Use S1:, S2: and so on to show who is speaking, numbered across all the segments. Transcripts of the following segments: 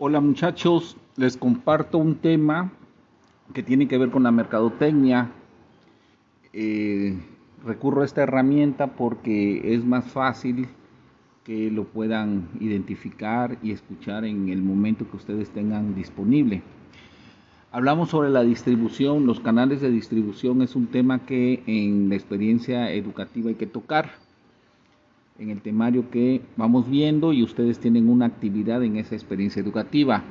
S1: Hola muchachos, les comparto un tema que tiene que ver con la mercadotecnia. Eh, recurro a esta herramienta porque es más fácil que lo puedan identificar y escuchar en el momento que ustedes tengan disponible. Hablamos sobre la distribución, los canales de distribución es un tema que en la experiencia educativa hay que tocar en el temario que vamos viendo y ustedes tienen una actividad en esa experiencia educativa.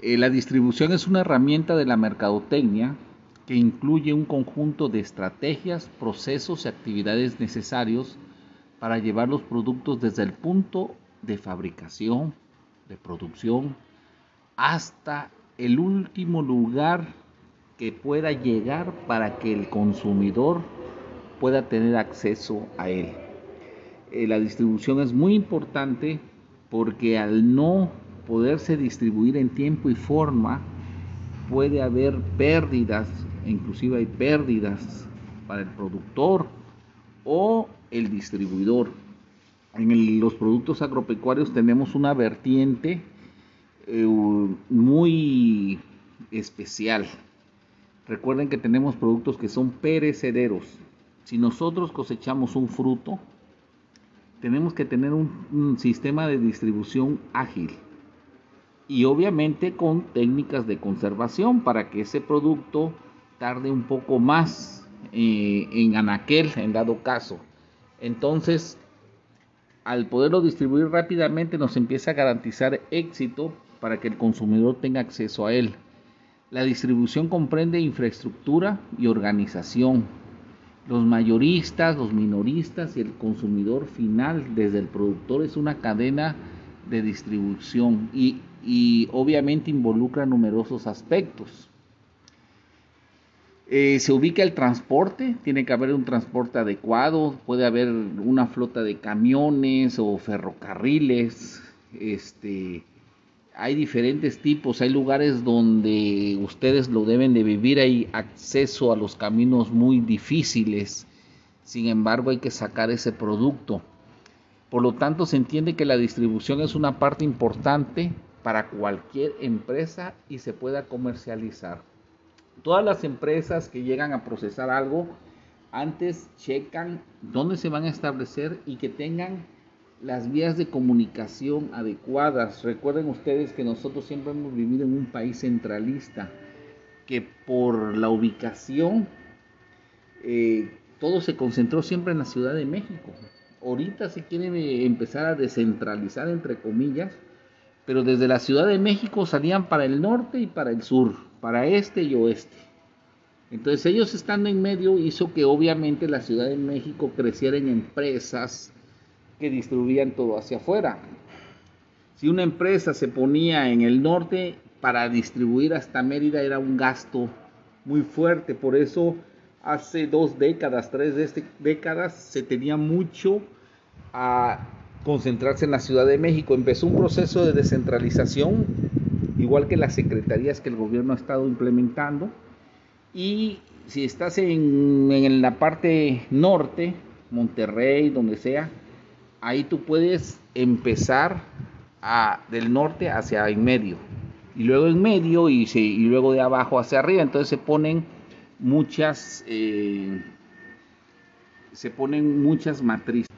S1: Eh, la distribución es una herramienta de la mercadotecnia que incluye un conjunto de estrategias, procesos y actividades necesarios para llevar los productos desde el punto de fabricación, de producción, hasta el último lugar que pueda llegar para que el consumidor pueda tener acceso a él. Eh, la distribución es muy importante porque al no poderse distribuir en tiempo y forma, puede haber pérdidas, inclusive hay pérdidas para el productor o el distribuidor. En los productos agropecuarios tenemos una vertiente eh, muy especial. Recuerden que tenemos productos que son perecederos. Si nosotros cosechamos un fruto, tenemos que tener un, sistema de distribución ágil y obviamente con técnicas de conservación para que ese producto tarde un poco más eh, en anaquel en dado caso. Entonces, al poderlo distribuir rápidamente nos empieza a garantizar éxito para que el consumidor tenga acceso a él. La distribución comprende infraestructura y organización, los mayoristas, los minoristas y el consumidor final desde el productor es una cadena de distribución y, obviamente involucra numerosos aspectos. Eh, se ubica el transporte, tiene que haber un transporte adecuado, puede haber una flota de camiones o ferrocarriles, este, hay diferentes tipos, hay lugares donde ustedes lo deben de vivir, hay acceso a los caminos muy difíciles, sin embargo hay que sacar ese producto. Por lo tanto, se entiende que la distribución es una parte importante para cualquier empresa y se pueda comercializar. Todas las empresas que llegan a procesar algo, antes checan dónde se van a establecer y que tengan las vías de comunicación adecuadas. Recuerden ustedes que nosotros siempre hemos vivido en un país centralista, que por la ubicación eh, todo se concentró siempre en la Ciudad de México. Ahorita se quiere empezar a descentralizar, entre comillas, pero desde la Ciudad de México salían para el norte y para el sur, para este y oeste. Entonces ellos estando en medio hizo que obviamente la Ciudad de México creciera en empresas, que distribuían todo hacia afuera. Si una empresa se ponía en el norte para distribuir hasta Mérida era un gasto muy fuerte, por eso hace dos décadas, tres décadas se tenía mucho a concentrarse en la Ciudad de México. Empezó un proceso de descentralización, igual que las secretarías que el gobierno ha estado implementando. Y si estás en, en la parte norte, Monterrey, donde sea, ahí tú puedes empezar a, del norte hacia en medio y luego en medio y, luego de abajo hacia arriba. Entonces se ponen muchas eh, se ponen muchas matrices.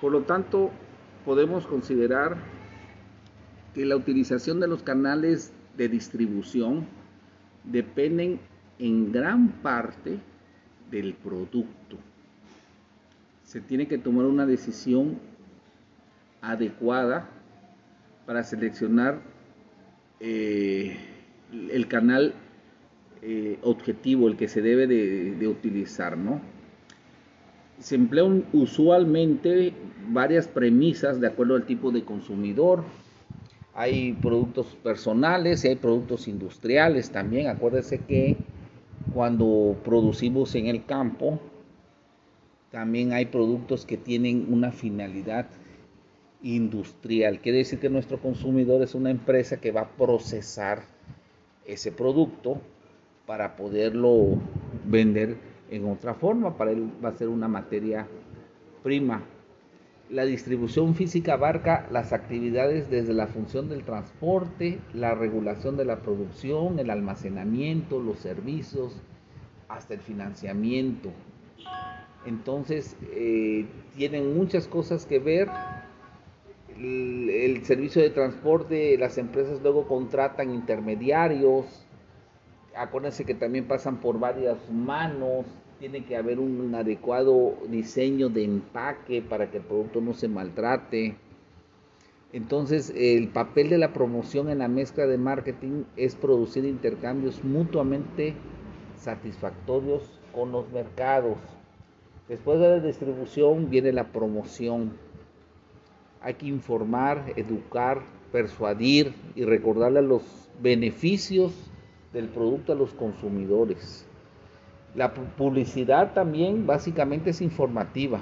S1: Por lo tanto podemos considerar que la utilización de los canales de distribución dependen en gran parte del producto se tiene que tomar una decisión adecuada para seleccionar eh, el canal eh, objetivo, el que se debe de, utilizar, ¿no? Se emplean usualmente varias premisas de acuerdo al tipo de consumidor. Hay productos personales hay productos industriales también. Acuérdense que cuando producimos en el campo, también hay productos que tienen una finalidad industrial. Quiere decir que nuestro consumidor es una empresa que va a procesar ese producto para poderlo vender en otra forma. Para él va a ser una materia prima. La distribución física abarca las actividades desde la función del transporte, la regulación de la producción, el almacenamiento, los servicios, hasta el financiamiento. Entonces, eh, tienen muchas cosas que ver. El, el, servicio de transporte, las empresas luego contratan intermediarios. Acuérdense que también pasan por varias manos tiene que haber un adecuado diseño de empaque para que el producto no se maltrate. Entonces, el papel de la promoción en la mezcla de marketing es producir intercambios mutuamente satisfactorios con los mercados. Después de la distribución viene la promoción. Hay que informar, educar, persuadir y recordarle los beneficios del producto a los consumidores. La publicidad también básicamente es informativa.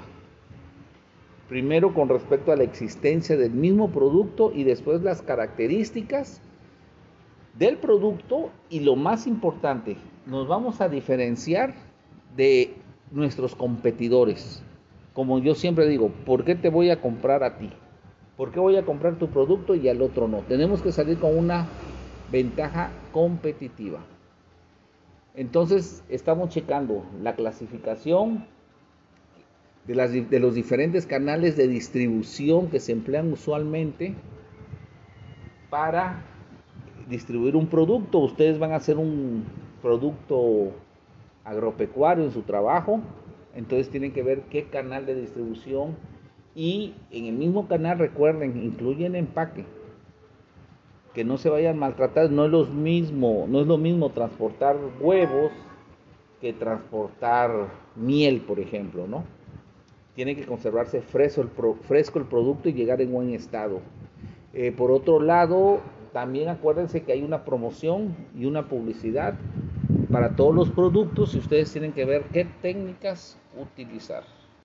S1: Primero con respecto a la existencia del mismo producto y después las características del producto y lo más importante, nos vamos a diferenciar de nuestros competidores. Como yo siempre digo, ¿por qué te voy a comprar a ti? ¿Por qué voy a comprar tu producto y al otro no? Tenemos que salir con una ventaja competitiva. Entonces estamos checando la clasificación de, los diferentes canales de distribución que se emplean usualmente para distribuir un producto. Ustedes van a hacer un producto agropecuario en su trabajo, entonces tienen que ver qué canal de distribución y en el mismo canal recuerden, incluyen empaque que no se vayan maltratados, no es lo mismo, no es lo mismo transportar huevos que transportar miel, por ejemplo, ¿no? Tiene que conservarse fresco el, producto y llegar en buen estado. Eh, por otro lado, también acuérdense que hay una promoción y una publicidad para todos los productos y ustedes tienen que ver qué técnicas utilizar.